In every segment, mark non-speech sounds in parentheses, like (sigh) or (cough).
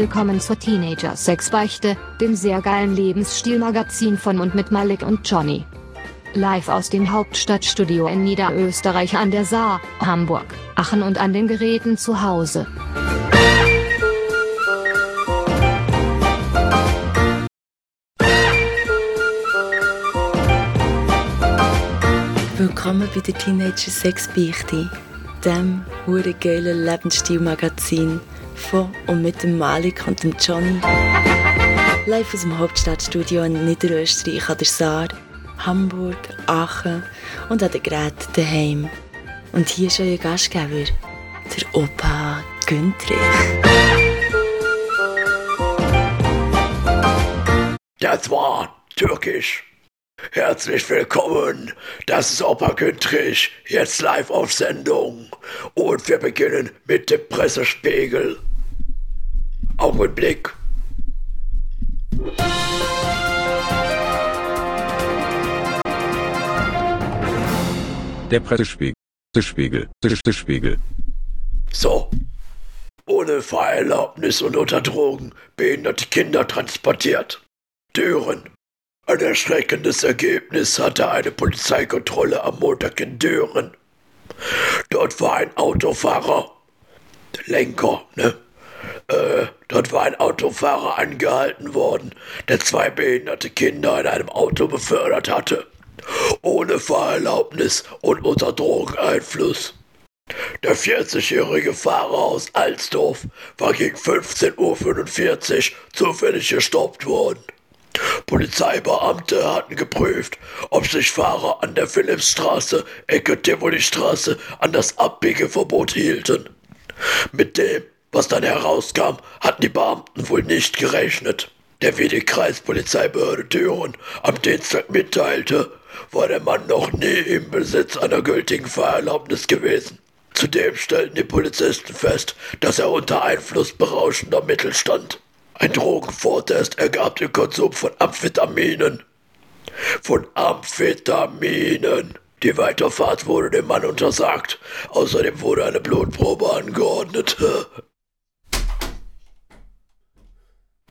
willkommen zur Teenager Sex Beichte, dem sehr geilen Lebensstilmagazin von und mit Malik und Johnny. Live aus dem Hauptstadtstudio in Niederösterreich an der Saar, Hamburg, Aachen und an den Geräten zu Hause. Willkommen bei der Teenager Sex Beichte, dem hure geilen Lebensstilmagazin von und mit dem Malik und dem Johnny. Live aus dem Hauptstadtstudio in Niederösterreich an der Saar, Hamburg, Aachen und an den Geräten daheim. Und hier ist euer Gastgeber, der Opa Güntrich. Das war türkisch. Herzlich willkommen, das ist Opa Güntrich, jetzt live auf Sendung. Und wir beginnen mit dem Pressespiegel. Augenblick. Der Pressespiegel. Pressespiegel. Pressespiegel. So. Ohne Fahrerlaubnis und unter Drogen behinderte Kinder transportiert. Düren. Ein erschreckendes Ergebnis hatte eine Polizeikontrolle am Montag in Düren. Dort war ein Autofahrer, der Lenker, ne? Äh, dort war ein Autofahrer angehalten worden, der zwei behinderte Kinder in einem Auto befördert hatte. Ohne Fahrerlaubnis und unter Drogeneinfluss. Der 40-jährige Fahrer aus Alsdorf war gegen 15.45 Uhr zufällig gestoppt worden. Polizeibeamte hatten geprüft, ob sich Fahrer an der Philippsstraße, Ecke Tivolistraße an das Abbiegeverbot hielten. Mit dem, was dann herauskam, hatten die Beamten wohl nicht gerechnet. Der wie die Kreispolizeibehörde Düren am Dienstag mitteilte, war der Mann noch nie im Besitz einer gültigen Fahrerlaubnis gewesen. Zudem stellten die Polizisten fest, dass er unter Einfluss berauschender Mittel stand. Ein Drogenvortest ergab den Konsum von Amphetaminen. Von Amphetaminen. Die Weiterfahrt wurde dem Mann untersagt. Außerdem wurde eine Blutprobe angeordnet. (laughs)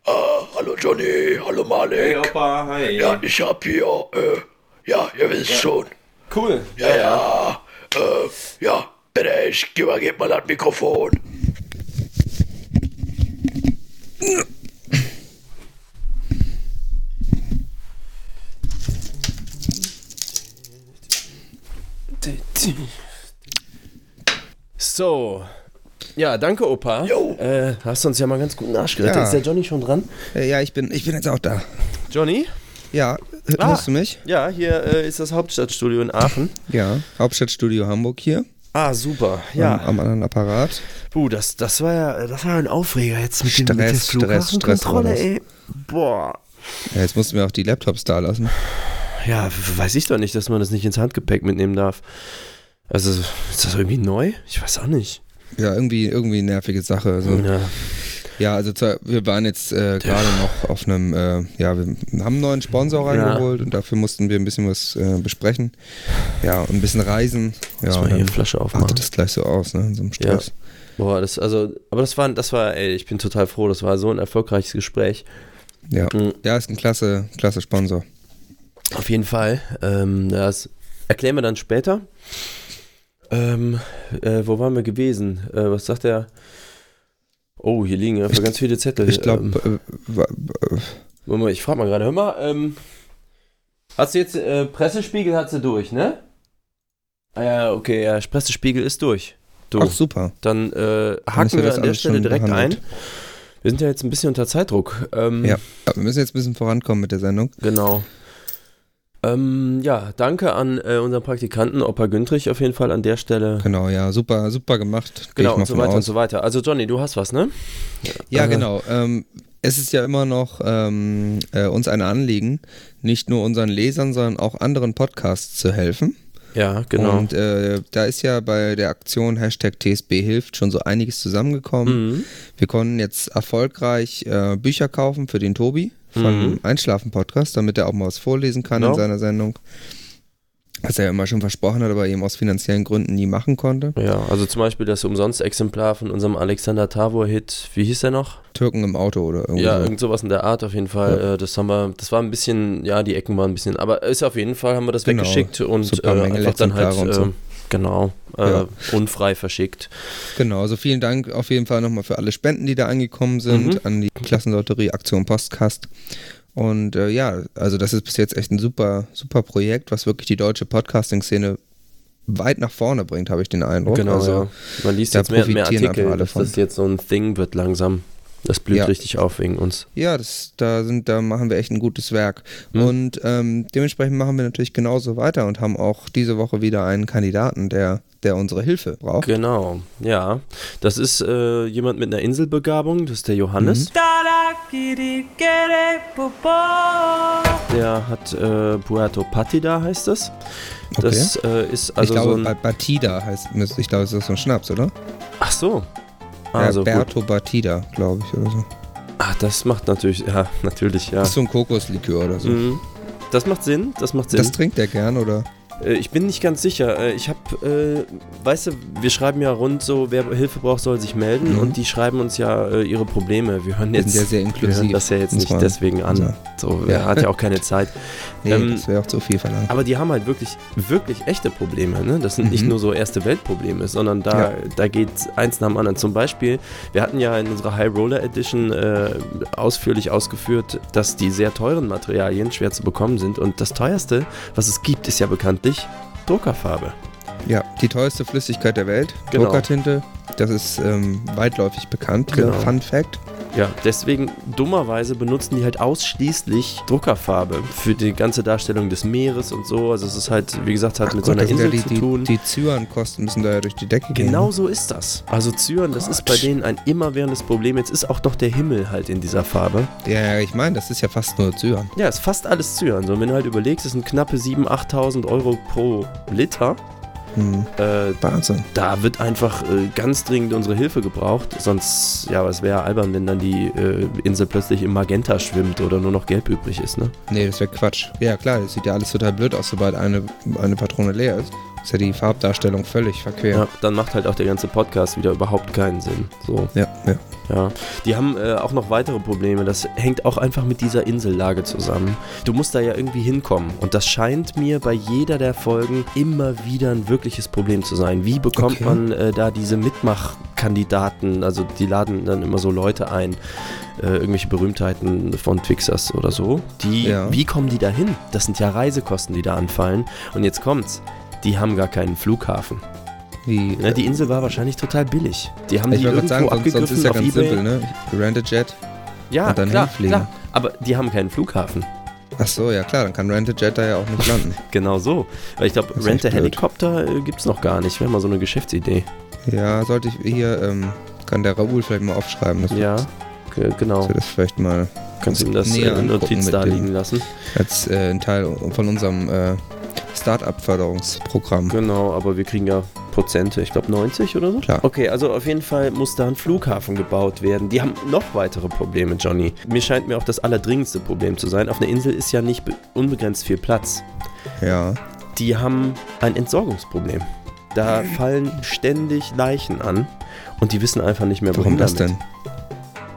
ah, hallo Johnny, hallo Malik. Hey Opa, hi. Ja, ich hab hier, äh, ja, ihr wisst schon. Cool. Ja, ja, äh, ja, bitte, ich übergebe mal das Mikrofon. So. Ja, danke Opa. Jo. Äh, hast uns ja mal ganz gut einen Arsch gerettet. Ja. Ist der Johnny schon dran? Äh, Ja, ich bin, ich bin jetzt auch da. Johnny? Ja, h- Ah. hörst du mich? Ja, hier äh, ist das Hauptstadtstudio in Aachen. Ja, Hauptstadtstudio Hamburg hier. Ah, super. Am, Ja. am anderen Apparat. Puh, das, das war ja das war ja ein Aufreger jetzt mit, dem, mit der Stress, Stress, Flughafenkontrolle, Stress war ey. Boah. Ja, jetzt mussten wir auch die Laptops da lassen. Ja, w- weiß ich doch nicht, dass man das nicht ins Handgepäck mitnehmen darf. Also, ist das irgendwie neu? Ich weiß auch nicht. Ja, irgendwie, irgendwie nervige Sache. Also, Ja. ja, also wir waren jetzt äh, gerade noch auf einem, äh, ja, wir haben einen neuen Sponsor Ja. reingeholt und dafür mussten wir ein bisschen was äh, besprechen. Ja, und ein bisschen reisen. Ja, Lass mal und hier dann Flasche aufmachen. artet das gleich so aus, ne, in so einem Ja. Stress. Boah, das, also, aber das war, das war, ey, ich bin total froh, das war so ein erfolgreiches Gespräch. Ja, Mhm. ja, ist ein klasse, klasse Sponsor. Auf jeden Fall. Ähm, das erklären wir dann später. Ähm, äh, wo waren wir gewesen? Äh, was sagt er? Oh, hier liegen einfach ganz viele Zettel. Ich glaube, Ähm, äh, wa- Moment mal, ich frage mal gerade, hör mal, ähm, hast du jetzt äh, Pressespiegel hat sie durch, ne? Ah ja, okay, ja, Pressespiegel ist durch. Du, ach super. dann äh, haken wir das an der Stelle direkt behandelt. ein. Wir sind ja jetzt ein bisschen unter Zeitdruck. Ähm, Ja, aber wir müssen jetzt ein bisschen vorankommen mit der Sendung. Genau. Ähm, ja, danke an äh, unseren Praktikanten Opa Güntrich auf jeden Fall an der Stelle. Genau, ja, super, super gemacht. Genau und so weiter und aus. so weiter. Also Johnny, du hast was, ne? Ja, Äh, genau. Ähm, es ist ja immer noch ähm, äh, uns ein Anliegen, nicht nur unseren Lesern, sondern auch anderen Podcasts zu helfen. Ja, genau. Und äh, da ist ja bei der Aktion Hashtag TSB hilft schon so einiges zusammengekommen. Mhm. Wir konnten jetzt erfolgreich äh, Bücher kaufen für den Tobi vom Mhm. Einschlafen-Podcast, damit er auch mal was vorlesen kann Genau. in seiner Sendung. Was er ja immer schon versprochen hat, aber eben aus finanziellen Gründen nie machen konnte. Ja, also zum Beispiel das Umsonst-Exemplar von unserem Alexander Tavor-Hit, wie hieß der noch? Türken im Auto oder irgendwie Ja, so. irgend sowas in der Art auf jeden Fall. Ja. Äh, Das haben wir, das war ein bisschen, ja, die Ecken waren ein bisschen, aber ist auf jeden Fall, haben wir das Genau, weggeschickt und so äh, einfach dann halt, und so. äh, genau, äh, Ja. unfrei verschickt. Genau, also vielen Dank auf jeden Fall nochmal für alle Spenden, die da angekommen sind, Mhm. an die Klassenlotterie Aktion Postkast. Und äh, ja, also das ist bis jetzt echt ein super, super Projekt, was wirklich die deutsche Podcasting-Szene weit nach vorne bringt, habe ich den Eindruck. Genau, also, ja. Man liest jetzt mehr mehr Artikel, dass das jetzt so ein Thing wird langsam. Das blüht Ja. richtig auf wegen uns. Ja, das, da, sind, da machen wir echt ein gutes Werk. Mhm. Und ähm, dementsprechend machen wir natürlich genauso weiter und haben auch diese Woche wieder einen Kandidaten, der, der unsere Hilfe braucht. Genau, ja. Das ist äh, jemand mit einer Inselbegabung, das ist der Johannes. Der hat äh, Puerto Partida heißt das. Das äh, ist also ich glaube, so ein. Ba- Batida heißt, ich glaube, das ist so ein Schnaps, oder? Ach so. Also. Berto Batida, glaube ich, oder so. Ach, das macht natürlich, ja, natürlich, ja. Das ist so ein Kokoslikör oder so. Mhm. Das macht Sinn, das macht Sinn. Das trinkt er gern, oder? Äh, Ich bin nicht ganz sicher. Äh, Ich habe, äh, weißt du, wir schreiben ja rund so, wer Hilfe braucht, soll sich melden Mhm. und die schreiben uns ja äh, ihre Probleme. Wir hören Wir jetzt, sind ja sehr (laughs) wir inklusiv. hören das ja jetzt nicht deswegen an. sagen. So, Ja. er hat ja auch keine (laughs) Zeit. Nee, Ähm, das wäre auch zu viel verlangt. Aber die haben halt wirklich, wirklich echte Probleme. Ne? Das sind nicht Mhm. nur so erste Weltprobleme, sondern da, Ja. da geht eins nach dem anderen. Zum Beispiel, wir hatten ja in unserer High Roller Edition äh, ausführlich ausgeführt, dass die sehr teuren Materialien schwer zu bekommen sind. Und das teuerste, was es gibt, ist ja bekanntlich Druckerfarbe. Ja, die teuerste Flüssigkeit der Welt, Genau. Druckertinte. Das ist ähm, weitläufig bekannt, Genau. Fun Fact. Ja, deswegen dummerweise benutzen die halt ausschließlich Druckerfarbe für die ganze Darstellung des Meeres und so. Also es ist halt, wie gesagt, hat mit so Gott, einer sind ja Insel die, zu tun. Die, die Zyankosten müssen da ja durch die Decke gehen. Genau so ist das. Also Zyren, das ist bei Gott. denen ein immerwährendes Problem. Jetzt ist auch noch der Himmel halt in dieser Farbe. Ja, ich meine, das ist ja fast nur Zyan. Ja, ist fast alles Zyren. So, wenn du halt überlegst, es sind knappe 7.000, 8.000 Euro pro Liter. Hm. Äh, Wahnsinn. da wird einfach äh, ganz dringend unsere Hilfe gebraucht. Sonst, ja, es wäre albern, wenn dann die äh, Insel plötzlich im Magenta schwimmt oder nur noch gelb übrig ist, ne? Nee, das wäre Quatsch. Ja, klar, das sieht ja alles total blöd aus, sobald eine, eine Patrone leer ist. Ist ja die Farbdarstellung völlig verquer. Ja, dann macht halt auch der ganze Podcast wieder überhaupt keinen Sinn. So. ja. ja. Ja, die haben äh, auch noch weitere Probleme. Das hängt auch einfach mit dieser Insellage zusammen. Du musst da ja irgendwie hinkommen. Und das scheint mir bei jeder der Folgen immer wieder ein wirkliches Problem zu sein. Wie bekommt Okay. man äh, da diese Mitmachkandidaten? Also die laden dann immer so Leute ein, äh, irgendwelche Berühmtheiten von Twixers oder so. Die, Ja. wie kommen die da hin? Das sind ja Reisekosten, die da anfallen. Und jetzt kommt's. Die haben gar keinen Flughafen. Wie, Ne, die Insel war wahrscheinlich total billig. Die haben ich die wollte gerade irgendwo sagen, sonst, sonst abgegriffen ist ja auf ganz Ebay. simpel, ne? Rent a Jet. Ja, und dann klar, hinfliegen. klar. Aber die haben keinen Flughafen. Ach so, ja klar, dann kann Rent a Jet da ja auch nicht landen. (laughs) Genau so. Weil ich glaube, Rent a. Helikopter äh, gibt's noch gar nicht. Wäre mal so eine Geschäftsidee. ja, sollte ich hier, ähm, kann der Raoul vielleicht mal aufschreiben, dass, Ja, genau. dass wir das vielleicht mal Kannst ihm das näher äh, angucken Notiz da liegen lassen. als äh, ein Teil von unserem äh, Start-up-Förderungsprogramm. Genau, aber wir kriegen ja Prozente. Ich glaube 90 oder so. Klar. Okay, also auf jeden Fall muss da ein Flughafen gebaut werden. Die haben noch weitere Probleme, Johnny. Mir scheint mir auch das allerdringendste Problem zu sein. Auf einer Insel ist ja nicht be- unbegrenzt viel Platz. Ja. die haben ein Entsorgungsproblem. Da fallen ständig Leichen an und die wissen einfach nicht mehr, Warum wohin das damit. denn?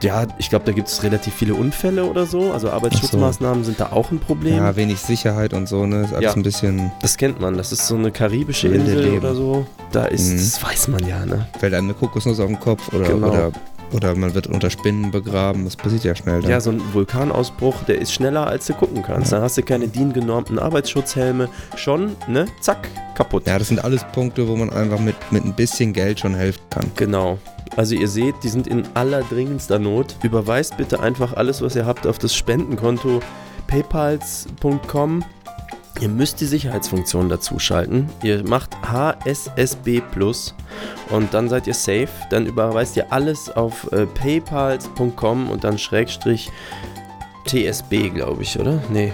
Ja, ich glaube, da gibt es relativ viele Unfälle oder so. Also Arbeitsschutzmaßnahmen sind da auch ein Problem. Ja, wenig Sicherheit und so, ne? Ist alles Ja. ein bisschen, das kennt man. Das ist so eine karibische Insel Leben. oder so. Da ist, Mhm. das weiß man ja, ne? fällt einem eine Kokosnuss auf den Kopf oder, Genau. oder, oder man wird unter Spinnen begraben. Das passiert ja schnell. Dann. Ja, so ein Vulkanausbruch, der ist schneller, als du gucken kannst. Da hast du keine DIN-genormten Arbeitsschutzhelme. Schon, ne? Zack, kaputt. ja, das sind alles Punkte, wo man einfach mit, mit ein bisschen Geld schon helfen kann. Genau. Also ihr seht, die sind in allerdringendster Not. Überweist bitte einfach alles, was ihr habt, auf das Spendenkonto paypals.com. Ihr müsst die Sicherheitsfunktion dazu schalten. Ihr macht HSSB Plus und dann seid ihr safe. Dann überweist ihr alles auf äh, paypals.com und dann Schrägstrich TSB, glaube ich, oder? Nee.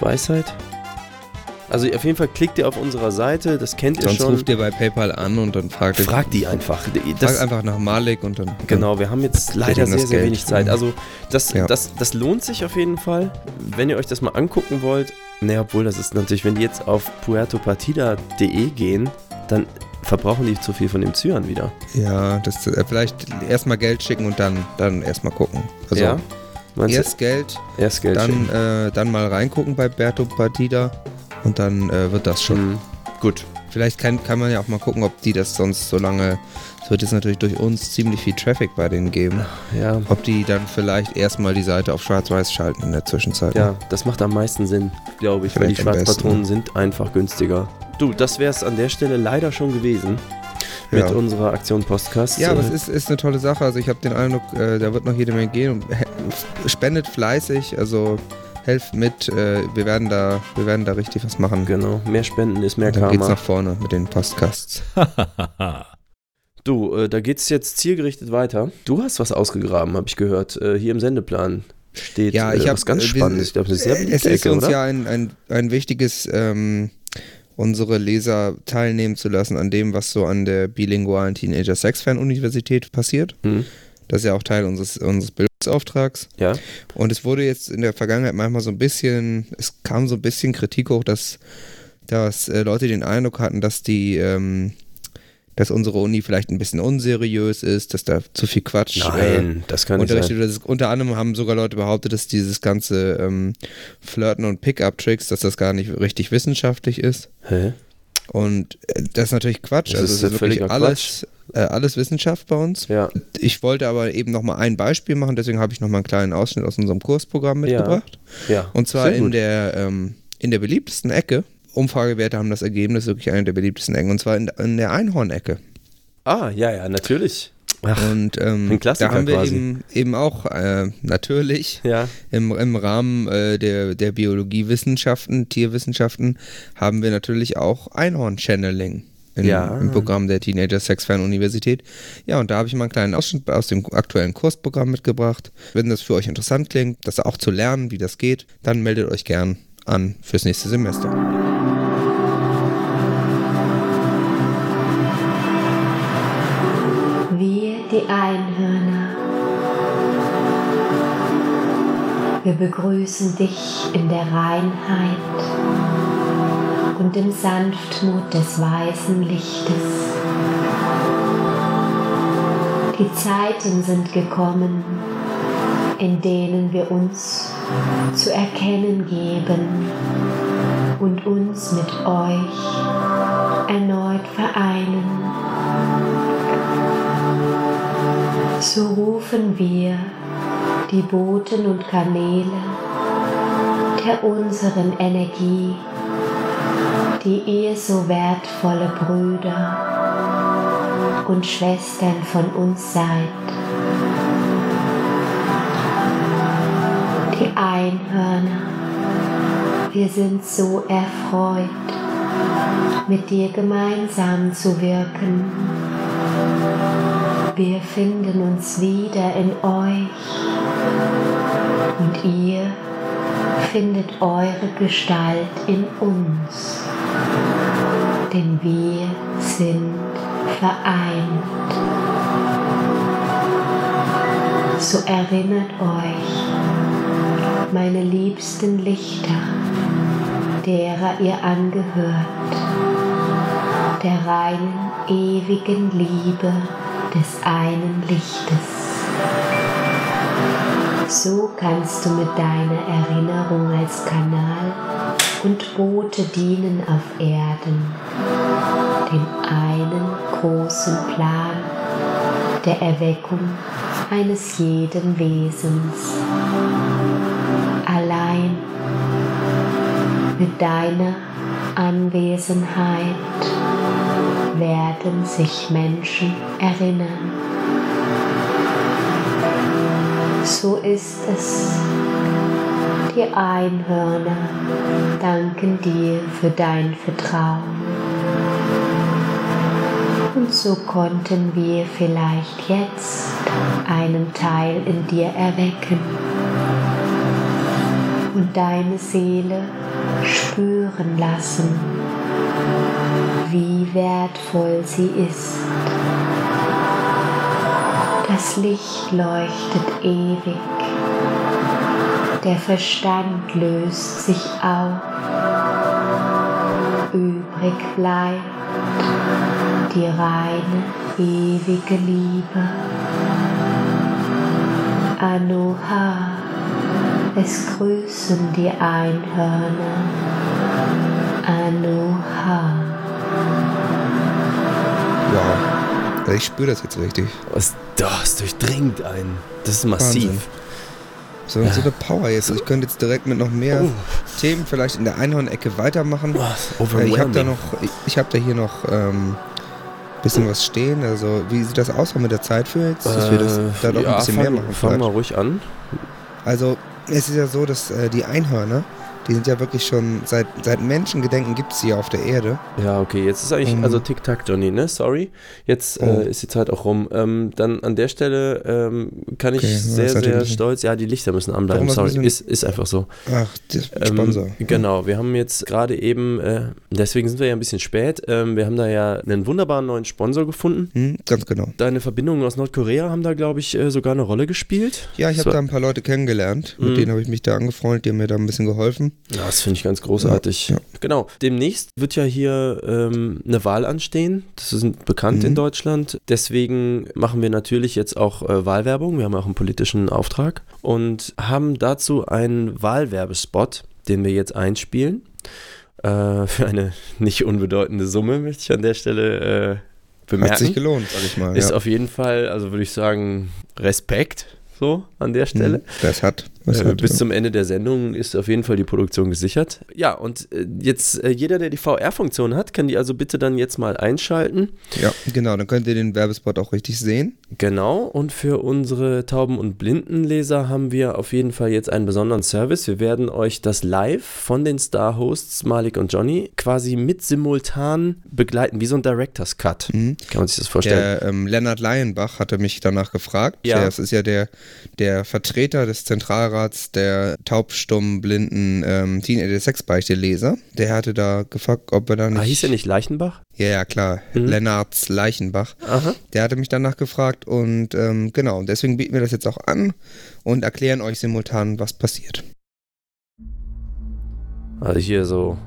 Weisheit? Also auf jeden Fall klickt ihr auf unserer Seite, das kennt ihr Sonst schon. ruft ihr bei PayPal an und dann fragt ihr Fragt die einfach. Das, fragt einfach nach Malik und dann. Genau, wir haben jetzt leider sehr, sehr Geld. wenig Zeit. Also das, Ja. das, das lohnt sich auf jeden Fall, wenn ihr euch das mal angucken wollt. Ne, obwohl das ist natürlich, wenn die jetzt auf puertopartida.de gehen, dann verbrauchen die zu viel von dem Cyan wieder. Ja, das äh, vielleicht erstmal Geld schicken und dann, dann erstmal gucken. Also ja? Meinst du? erst Geld, erst Geld dann, äh, dann mal reingucken bei Berto Partida und dann äh, wird das schon. Mhm. Gut. Vielleicht kann, kann man ja auch mal gucken, ob die das sonst so lange. Es wird jetzt natürlich durch uns ziemlich viel Traffic bei denen geben. Ja. Ob die dann vielleicht erstmal die Seite auf Schwarz-Weiß schalten in der Zwischenzeit. Ja, das macht am meisten Sinn, glaube ich, weil die Vielleicht Schwarzpatronen sind einfach günstiger. Du, das wäre es an der Stelle leider schon gewesen mit Ja. unserer Aktion Postkast. Ja, aber es Äh, ist, ist eine tolle Sache. Also ich habe den Eindruck, äh, da wird noch jede Menge gehen. Und (laughs) spendet fleißig, also helft mit. Äh, wir, werden da, wir werden da richtig was machen. Genau, mehr Spenden ist mehr Dann geht's Karma. nach vorne mit den Podcasts. (laughs) Du, äh, da geht's jetzt zielgerichtet weiter. Du hast was ausgegraben, habe ich gehört. Äh, hier im Sendeplan steht Ja, äh, ich habe was ganz Spannendes. Ich glaube, das ist eine sehr Es ist uns oder? ja ein, ein, ein wichtiges, ähm, unsere Leser teilnehmen zu lassen an dem, was so an der bilingualen Teenager Sex Fan Universität passiert. Mhm. Das ist ja auch Teil unseres, unseres Bildungsauftrags. Ja, Und es wurde jetzt in der Vergangenheit manchmal so ein bisschen, es kam so ein bisschen Kritik hoch, dass, dass äh, Leute den Eindruck hatten, dass die, ähm, dass unsere Uni vielleicht ein bisschen unseriös ist, dass da zu viel Quatsch äh, nein, das kann nicht unterrichtet wird. Unter anderem haben sogar Leute behauptet, dass dieses ganze ähm, Flirten und Pickup-Tricks, dass das gar nicht richtig wissenschaftlich ist. Hä? Und äh, das ist natürlich Quatsch. Das also ist es ist wirklich alles, äh, alles Wissenschaft bei uns. Ja, Ich wollte aber eben nochmal ein Beispiel machen, deswegen habe ich nochmal einen kleinen Ausschnitt aus unserem Kursprogramm mitgebracht. ja. Und zwar in der, ähm, in der beliebtesten Ecke. Umfragewerte haben das Ergebnis wirklich eine der beliebtesten Ecken. Und zwar in, in der Einhornecke. Ah, ja, ja, natürlich. Ach, Und ähm, da haben wir quasi. eben, eben auch äh, natürlich ja. im, im Rahmen äh, der, der Biologiewissenschaften, Tierwissenschaften, haben wir natürlich auch Einhorn-Channeling in- Ja. im Programm der Teenager Sex Fan Universität. Ja, und da habe ich mal einen kleinen Ausschnitt aus dem aktuellen Kursprogramm mitgebracht. Wenn das für euch interessant klingt, das auch zu lernen, wie das geht, dann meldet euch gern an fürs nächste Semester. Die Einhörner. Wir begrüßen dich in der Reinheit und im Sanftmut des weißen Lichtes. Die Zeiten sind gekommen, in denen wir uns zu erkennen geben und uns mit euch erneut vereinen. So rufen wir die Boten und Kanäle der unseren Energie, die ihr so wertvolle Brüder und Schwestern von uns seid. Die Einhörner, wir sind so erfreut, mit dir gemeinsam zu wirken. Wir finden uns wieder in euch. Und ihr findet eure Gestalt in uns, denn wir sind vereint. So erinnert euch, meine liebsten Lichter, derer ihr angehört, der reinen, ewigen Liebe des einen Lichtes. So kannst du mit deiner Erinnerung als Kanal und Bote dienen auf Erden, dem einen großen Plan der Erweckung eines jeden Wesens. Allein mit deiner Anwesenheit werden sich Menschen erinnern. So ist es. Die Einhörner danken dir für dein Vertrauen. Und so konnten wir vielleicht jetzt einen Teil in dir erwecken. Und deine Seele spüren lassen, wie wertvoll sie ist. Das Licht leuchtet ewig, der Verstand löst sich auf, übrig bleibt die reine, ewige Liebe. Anoha, es grüßen die Einhörner. Anoha. Also ich spüre das jetzt richtig. Was, das durchdringt einen. Das ist massiv. Wahnsinn. So, so eine Power jetzt. Ich könnte jetzt direkt mit noch mehr Oh. Themen vielleicht in der Einhorn-Ecke weitermachen. Äh, Ich habe da noch, ich, ich habe da hier noch ähm, bisschen was stehen. Also wie sieht das aus mit der Zeit für jetzt, dass wir das Äh, da doch ja, ein bisschen fang, mehr machen? Fang vielleicht? mal ruhig an. Also es ist ja so, dass äh, die Einhörner, die sind ja wirklich schon seit seit Menschengedenken gibt es sie auf der Erde. Ja, okay, jetzt ist eigentlich, Mhm. also Tick-Tack, Johnny, ne? Sorry. Jetzt Oh. äh, ist die Zeit auch rum. Ähm, dann an der Stelle ähm, kann ich Okay, ja, sehr, sehr stolz. Ja, die Lichter müssen anbleiben. Warum, Sorry, ist, ist einfach so. Ach, der Ähm, Sponsor. Genau, wir haben jetzt gerade eben, äh, deswegen sind wir ja ein bisschen spät, ähm, wir haben da ja einen wunderbaren neuen Sponsor gefunden. Hm, ganz genau. Deine Verbindungen aus Nordkorea haben da, glaube ich, äh, sogar eine Rolle gespielt. Ja, ich habe da ein paar Leute kennengelernt, mit Mhm. denen habe ich mich da angefreundet, die haben mir da ein bisschen geholfen. Ja, das finde ich ganz großartig. Ja, ja. Genau. Demnächst wird ja hier ähm, eine Wahl anstehen. Das ist bekannt in Mhm. Deutschland. Deswegen machen wir natürlich jetzt auch äh, Wahlwerbung. Wir haben auch einen politischen Auftrag und haben dazu einen Wahlwerbespot, den wir jetzt einspielen. Äh, (laughs) für eine nicht unbedeutende Summe, möchte ich an der Stelle äh, bemerken. Hat sich gelohnt, sag ich mal. Ist ja. auf jeden Fall, also würde ich sagen, Respekt so an der Stelle. Mhm. Das hat. Äh, bis ja. zum Ende der Sendung ist auf jeden Fall die Produktion gesichert. Ja, und äh, jetzt äh, jeder, der die VR-Funktion hat, kann die also bitte dann jetzt mal einschalten. ja, genau, dann könnt ihr den Werbespot auch richtig sehen. Genau, und für unsere Tauben- und Blindenleser haben wir auf jeden Fall jetzt einen besonderen Service. Wir werden euch das live von den Star-Hosts Malik und Johnny quasi mit simultan begleiten, wie so ein Director's Cut. Mhm. Kann man sich das vorstellen? Der ähm, Lennart Leienbach hatte mich danach gefragt. Ja. Das ist ja der, der Vertreter des Zentralrats der taubstummen, blinden ähm, Teenager-Sexbeichte-Leser. Der hatte da gefragt, ob er da nicht. ah, hieß er nicht Leichenbach? Ja, ja, klar. Mhm. Lennarts Leichenbach. Aha. Der hatte mich danach gefragt und ähm, genau, deswegen bieten wir das jetzt auch an und erklären euch simultan, was passiert. Also hier so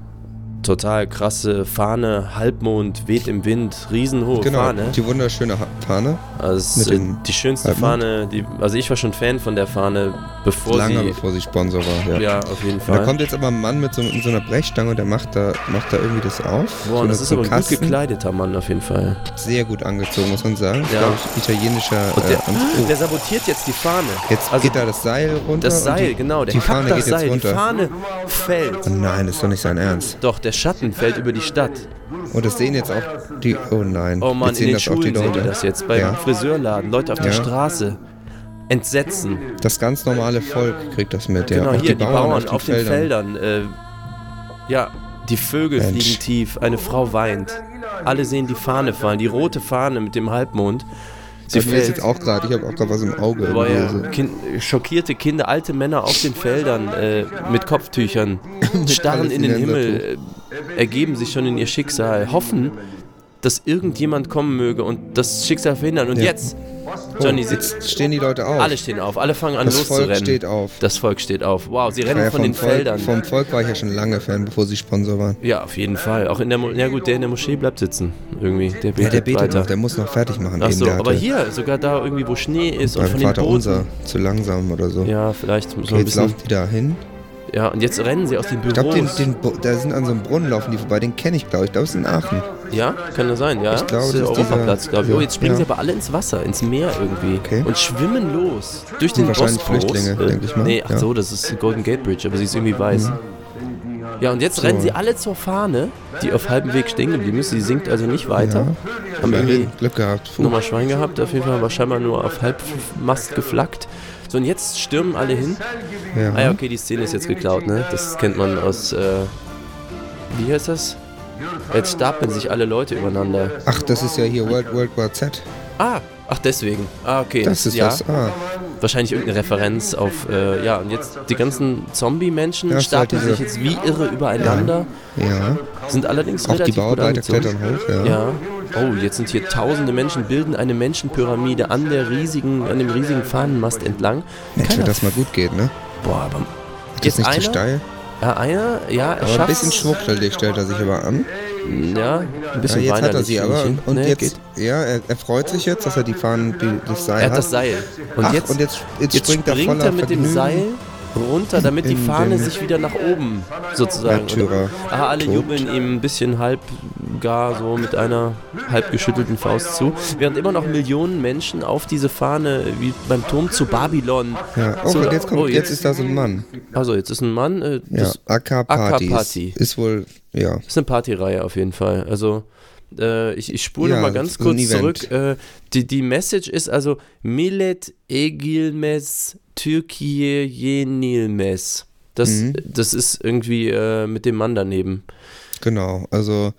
total krasse Fahne, Halbmond, weht im Wind, riesenhohe genau, Fahne. die wunderschöne Fahne. Also äh, die schönste Halbmond. Fahne, die, also ich war schon Fan von der Fahne, bevor lange sie, bevor sie Sponsor war. Ja. ja, auf jeden Und da Fall. kommt jetzt aber ein Mann mit so, mit so einer Brechstange und der macht da, macht da irgendwie das auf. Boah, so das ist so aber ein gut gekleideter Mann auf jeden Fall. Sehr gut angezogen, muss man sagen. Ja. Ich, italienischer Und der, äh, der sabotiert jetzt die Fahne. Jetzt also geht da das Seil runter. das Seil, die, genau, der die Fahne das geht jetzt Seil, die runter. Fahne fällt. Oh nein, das ist doch nicht sein Ernst. Doch, der Schatten fällt über die Stadt. Und das sehen jetzt auch die. Oh nein. Oh Mann, in sehen den das auch die Schulen sehen die das jetzt, beim Ja. Friseurladen, Leute auf der Ja. Straße. Entsetzen. Das ganz normale Volk kriegt das mit. Ja. Genau, Auch hier, die Bauern, auf, den Feldern. Feldern. äh, ja, die Vögel Mensch. fliegen tief, eine Frau weint. Alle sehen die Fahne fallen, die rote Fahne mit dem Halbmond. Sie fällt. jetzt auch gerade, ich habe auch gerade was im Auge. Boah, ja, kind, schockierte Kinder, alte Männer auf den Feldern äh, mit Kopftüchern, (laughs) starren in den Himmel, äh, ergeben sich schon in ihr Schicksal, hoffen, dass irgendjemand kommen möge und das Schicksal verhindern. Und Ja. jetzt, Johnny, oh, jetzt stehen die Leute auf. alle stehen auf, alle fangen an das Volk loszurennen. steht auf. Das Volk steht auf. Wow, sie rennen ja von den Volk, Feldern. Vom Volk war ich ja schon lange Fan, bevor sie Sponsor waren. Ja, auf jeden Fall. Auch in der, Mo ja gut, der in der Moschee bleibt sitzen. Irgendwie, der Ja, betet, der betet weiter. noch, der muss noch fertig machen. Ach so, aber hier, sogar da irgendwie, wo Schnee ist und von den Vater Booten. unser zu langsam oder so. Ja, vielleicht muss Okay, ein jetzt die da hin. Ja, und jetzt rennen sie aus den Ich glaube, den, Büros. den, da sind an so einem Brunnen laufen die vorbei, den kenne ich, glaube ich. Ich glaube, es ist in Aachen. Ja, kann das sein, ja. Ich glaube, das ist der Europaplatz, glaube ich. Oh, jetzt springen ja. sie aber alle ins Wasser, ins Meer irgendwie. Okay. Und schwimmen los. Durch den Wahrscheinlich Bosporus. Flüchtlinge, Äh, denke ich mal. Nee, ach Ja. so, das ist die Golden Gate Bridge, aber sie ist irgendwie weiß. Ja, und jetzt So. rennen sie alle zur Fahne, die auf halbem Weg stehen geblieben ist. Sie sinkt also nicht weiter. Haben irgendwie Glück gehabt. Puh. nochmal Schwein gehabt, auf jeden Fall, aber scheinbar nur auf Halbmast geflackt. So, und jetzt stürmen alle hin. Ja. Ah ja, okay, die Szene ist jetzt geklaut, ne? Das kennt man aus, äh, wie heißt das? Jetzt stapeln sich alle Leute übereinander. Ach, das ist ja hier World, World War Z. Ah, ach deswegen. Ah, okay. Das ist ja. das. Ah, wahrscheinlich irgendeine Referenz auf, äh, ja, und jetzt die ganzen Zombie-Menschen Ja, stapeln sich jetzt wie irre übereinander, Ja, sind allerdings auch die relativ gut Bauarbeiter klettern hoch, ja. Ja. Oh, jetzt sind hier tausende Menschen, bilden eine Menschenpyramide an der riesigen, an dem riesigen Fahnenmast entlang. Mensch, wenn das mal gut geht, ne? Boah, aber Ist jetzt nicht zu einer, steil. ja, einer, ja, er Aber ein bisschen schwuchtelig stellt er sich aber an. Ja, ein Ja, bisschen jetzt hat er sie aber. ich. Und, und Nee, jetzt, geht. ja, er, er freut sich jetzt, dass er die Fahnen, die, das Seil Er hat hat. das Seil. Und Ach, jetzt, und jetzt, jetzt, jetzt springt er voller mit dem Vergnügen. Seil runter, damit die Fahne sich wieder nach oben sozusagen. Märtyrer Ah, alle tobt. jubeln ihm ein bisschen halb gar so mit einer halb geschüttelten Faust zu, während immer noch Millionen Menschen auf diese Fahne wie beim Turm zu Babylon. Ja, oh, So, jetzt, kommt, oh, jetzt, jetzt- ist da so ein Mann. Also jetzt ist ein Mann, äh, Ja, AK-Party. Ist, wohl, ja. ist eine Partyreihe auf jeden Fall. Also äh, ich, ich spule Ja, noch mal ganz kurz zurück. Äh, die, die Message ist also Millet Egilmes Türkiye Yenilmes. Das, Mhm. das ist irgendwie äh, mit dem Mann daneben. Genau. Also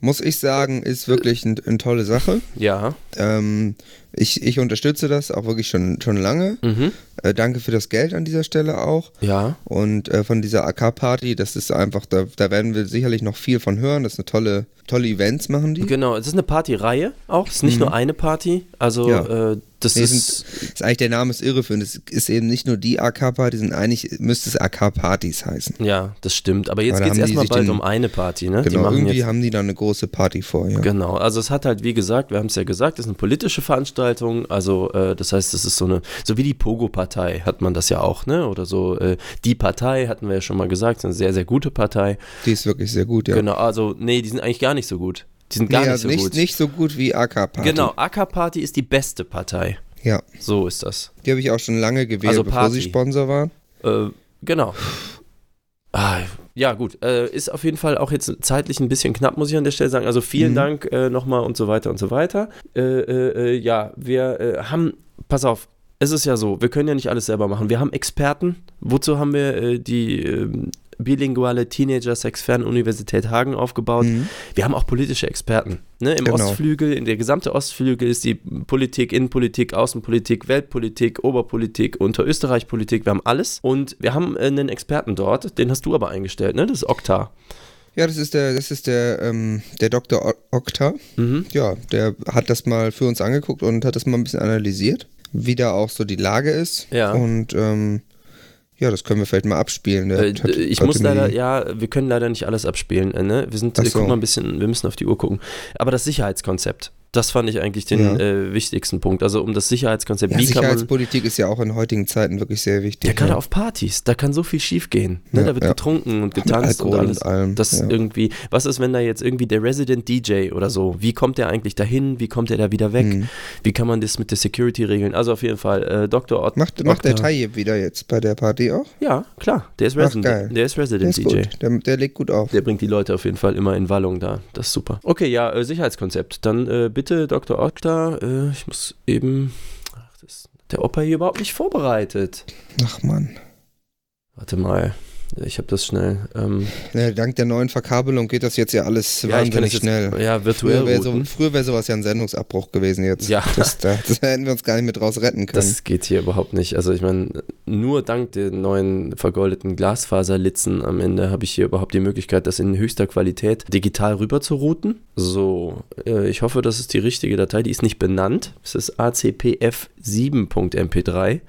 muss ich sagen, ist wirklich ein, eine tolle Sache. Ja. Ähm, ich, ich unterstütze das auch wirklich schon, schon lange. Mhm. Äh, danke für das Geld an dieser Stelle auch. Ja. Und äh, von dieser AK-Party, das ist einfach, da, da werden wir sicherlich noch viel von hören. Das ist eine tolle, tolle Events machen die. Genau, es ist eine Partyreihe auch. Es ist nicht nur eine Party. Also Mhm. Ja. äh, das Nee, ist. sind, ist eigentlich der Name ist irreführend. Es ist eben nicht nur die AK-Party, sondern eigentlich müsste es AK-Partys heißen. Ja, das stimmt. Aber jetzt geht es erstmal bald den- um eine Party, ne? Die Genau, irgendwie jetzt haben die da eine große Party vor, ja. Genau, also es hat halt, wie gesagt, wir haben es ja gesagt, es ist eine politische Veranstaltung, also äh, das heißt, es ist so eine, so wie die Pogo-Partei hat man das ja auch, ne? Oder so, äh, die Partei hatten wir ja schon mal gesagt, ist eine sehr, sehr gute Partei. Die ist wirklich sehr gut, ja. Genau, also, nee, die sind eigentlich gar nicht so gut. Die sind gar nee, nicht also so nicht, gut. nicht so gut wie AK-Party. Genau, AK-Party ist die beste Partei. Ja, So ist das. die habe ich auch schon lange gewählt, Also bevor sie. Sponsor waren. Äh, genau. Ah, ja, gut. Äh, ist auf jeden Fall auch jetzt zeitlich ein bisschen knapp, muss ich an der Stelle sagen. Also vielen Mhm. Dank äh, nochmal und so weiter und so weiter. Äh, äh, äh, ja, wir äh, haben, pass auf, es ist ja so, wir können ja nicht alles selber machen. Wir haben Experten. Wozu haben wir die ähm, bilinguale Teenager-Sex-Fern-Universität Hagen aufgebaut? Mhm. Wir haben auch politische Experten. Ne? Im Genau. Ostflügel, in der gesamte Ostflügel ist die Politik, Innenpolitik, Außenpolitik, Weltpolitik, Oberpolitik, Unterösterreich-Politik. Wir haben alles. Und wir haben äh, einen Experten dort, den hast du aber eingestellt, ne? Das ist Okta. Ja, das ist der, das ist der, ähm, der Dr. Okta. Mhm. Ja, der hat das mal für uns angeguckt und hat das mal ein bisschen analysiert, wie da auch so die Lage ist. Ja. Und ähm, ja, das können wir vielleicht mal abspielen. Der Äh, hat- ich hat muss leider, die- ja, wir können leider nicht alles abspielen. Äh, ne? Wir sind, so. gucken mal ein bisschen, wir müssen auf die Uhr gucken. Aber das Sicherheitskonzept, das fand ich eigentlich den Ja. äh, wichtigsten Punkt. Also um das Sicherheitskonzept, Ja, wie kann man. Sicherheitspolitik ist ja auch in heutigen Zeiten wirklich sehr wichtig. Ja, gerade ja. auf Partys, da kann so viel schief gehen. Ne? Da wird getrunken und getanzt und und alles. allem, Das irgendwie, was ist, wenn da jetzt irgendwie der Resident DJ oder so, wie kommt der eigentlich dahin? Wie kommt der da wieder weg? Mhm. Wie kann man das mit der Security regeln? Also auf jeden Fall, äh, Dr. Ott. Macht, macht der Tayyip wieder jetzt bei der Party auch? Ja, klar, der ist Ach, Resident, geil. der ist Der Resident ist DJ. Der, der legt gut auf. Der bringt die Leute auf jeden Fall immer in Wallung da. Das ist super. Okay, ja, äh, Sicherheitskonzept. Dann äh, bitte Dr. Okta, äh, ich muss eben. Ach, das, der Opa hier überhaupt nicht vorbereitet. Ach Mann. Warte mal, ich habe das schnell. Ähm, Ja, dank der neuen Verkabelung geht das jetzt ja alles ja, wahnsinnig das schnell. jetzt, Ja, virtuell Früher wäre so, früher wär sowas ja ein Sendungsabbruch gewesen jetzt. Ja. (laughs) Das, da, das hätten wir uns gar nicht mehr draus retten können. Das geht hier überhaupt nicht. Also ich meine, nur dank der neuen vergoldeten Glasfaserlitzen am Ende habe ich hier überhaupt die Möglichkeit, das in höchster Qualität digital rüber zu routen. So, äh, ich hoffe, das ist die richtige Datei. Die ist nicht benannt. Es ist acpf7.mp3.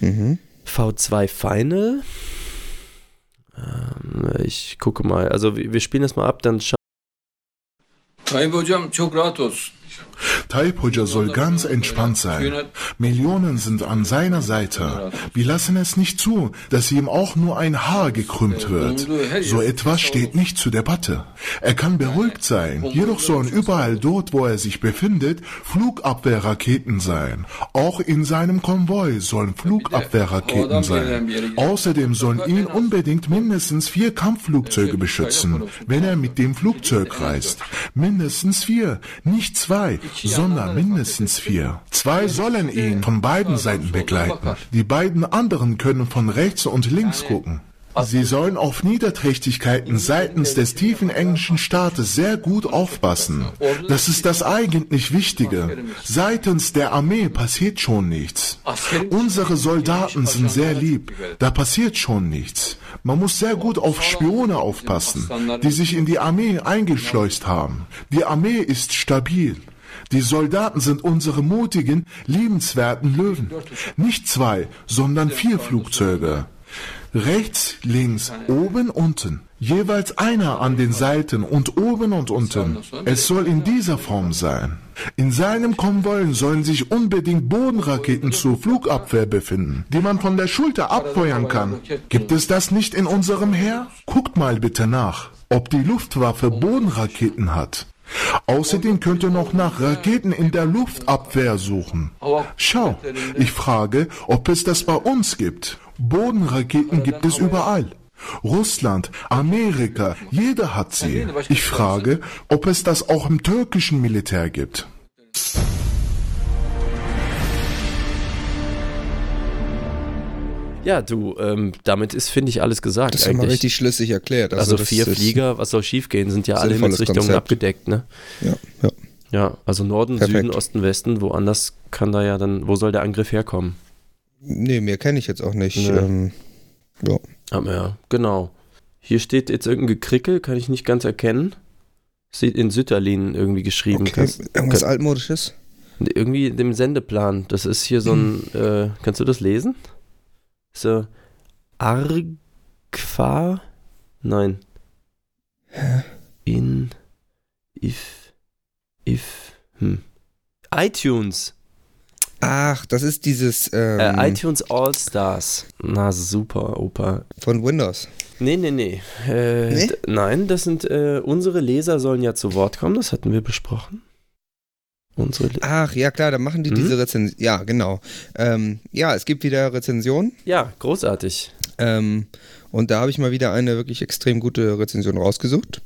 mhm. V2 Final. Ähm, ich gucke mal. Also wir spielen das mal ab, dann schauen Tayyip hocam çok rahat olsun. Tayyip Hoca soll ganz entspannt sein. Millionen sind an seiner Seite. Wir lassen es nicht zu, dass ihm auch nur ein Haar gekrümmt wird. So etwas steht nicht zur Debatte. Er kann beruhigt sein. Jedoch sollen überall dort, wo er sich befindet, Flugabwehrraketen sein. Auch in seinem Konvoi sollen Flugabwehrraketen sein. Außerdem sollen ihn unbedingt mindestens vier Kampfflugzeuge beschützen, wenn er mit dem Flugzeug reist. Mindestens vier, nicht zwei, sondern mindestens vier. Zwei sollen ihn von beiden Seiten begleiten. Die beiden anderen können von rechts und links gucken. Sie sollen auf Niederträchtigkeiten seitens des tiefen englischen Staates sehr gut aufpassen. Das ist das eigentlich Wichtige. Seitens der Armee passiert schon nichts. Unsere Soldaten sind sehr lieb. Da passiert schon nichts. Man muss sehr gut auf Spione aufpassen, die sich in die Armee eingeschleust haben. Die Armee ist stabil. Die Soldaten sind unsere mutigen, liebenswerten Löwen. Nicht zwei, sondern vier Flugzeuge. Rechts, links, oben, unten. Jeweils einer an den Seiten und oben und unten. Es soll in dieser Form sein. In seinem Konvoi sollen sich unbedingt Bodenraketen zur Flugabwehr befinden, die man von der Schulter abfeuern kann. Gibt es das nicht in unserem Heer? Guckt mal bitte nach, ob die Luftwaffe Bodenraketen hat. Außerdem könnt ihr noch nach Raketen in der Luftabwehr suchen. Schau, ich frage, ob es das bei uns gibt. Bodenraketen gibt es überall. Russland, Amerika, jeder hat sie. Ich frage, ob es das auch im türkischen Militär gibt. Ja, du, ähm, damit ist, finde ich, alles gesagt. Das haben wir richtig schlüssig erklärt. Also, also vier Flieger, was soll schiefgehen, sind ja alle Himmelsrichtungen Konzept. abgedeckt, ne? Ja, ja. Ja, also Norden, Perfekt. Süden, Osten, Westen, woanders kann da ja dann, wo soll der Angriff herkommen? Nee, mehr kenne ich jetzt auch nicht. Nee. Ähm, ja. Aber ja, genau. Hier steht jetzt irgendein Gekrickel, kann ich nicht ganz erkennen. Sieht in Sütterlin irgendwie geschrieben. Okay. Kannst, Irgendwas kann, Altmodisches? Irgendwie in dem Sendeplan. Das ist hier so ein, hm. äh, kannst du das lesen? So, Argfa? Nein. Hä? In, if, if, hm. iTunes. Ach, das ist dieses. Ähm, äh, iTunes All Stars. Na super, Opa. Von Windows. Nee, nee, nee. Äh, nee? Nein, das sind äh, unsere Leser sollen ja zu Wort kommen, das hatten wir besprochen. Unsere Ach, ja klar, da machen die hm? diese Rezension. Ja, genau. Ähm, ja, es gibt wieder Rezensionen. Ja, großartig. Ähm, und da habe ich mal wieder eine wirklich extrem gute Rezension rausgesucht.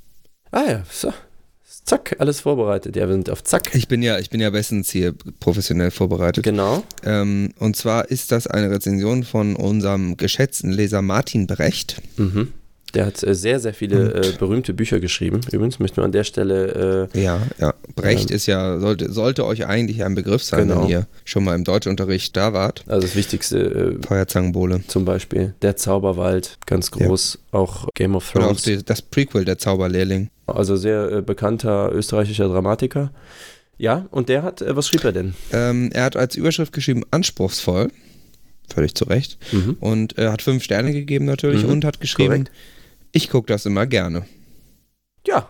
Ah ja, so. Zack, alles vorbereitet. Ja, wir sind auf Zack. Ich bin ja, ich bin ja bestens hier professionell vorbereitet. Genau. Ähm, und zwar ist das eine Rezension von unserem geschätzten Leser Martin Brecht. Mhm. Der hat äh, sehr, sehr viele äh, berühmte Bücher geschrieben. Übrigens möchten wir an der Stelle. Äh, ja, ja. Brecht ist ja, sollte, sollte euch eigentlich ein Begriff sein, genau. wenn ihr schon mal im Deutschunterricht da wart. Also das Wichtigste. Äh, Feuerzangenbowle. Zum Beispiel. Der Zauberwald, ganz groß. Ja. Auch Game of Thrones. Oder auch die, das Prequel, der Zauberlehrling. Also sehr äh, bekannter österreichischer Dramatiker. Ja, und der hat, äh, was schrieb er denn? Ähm, er hat als Überschrift geschrieben, anspruchsvoll. Völlig zu Recht. Mhm. Und er hat fünf Sterne gegeben natürlich mhm. und hat geschrieben, Korrekt ich gucke das immer gerne. Ja.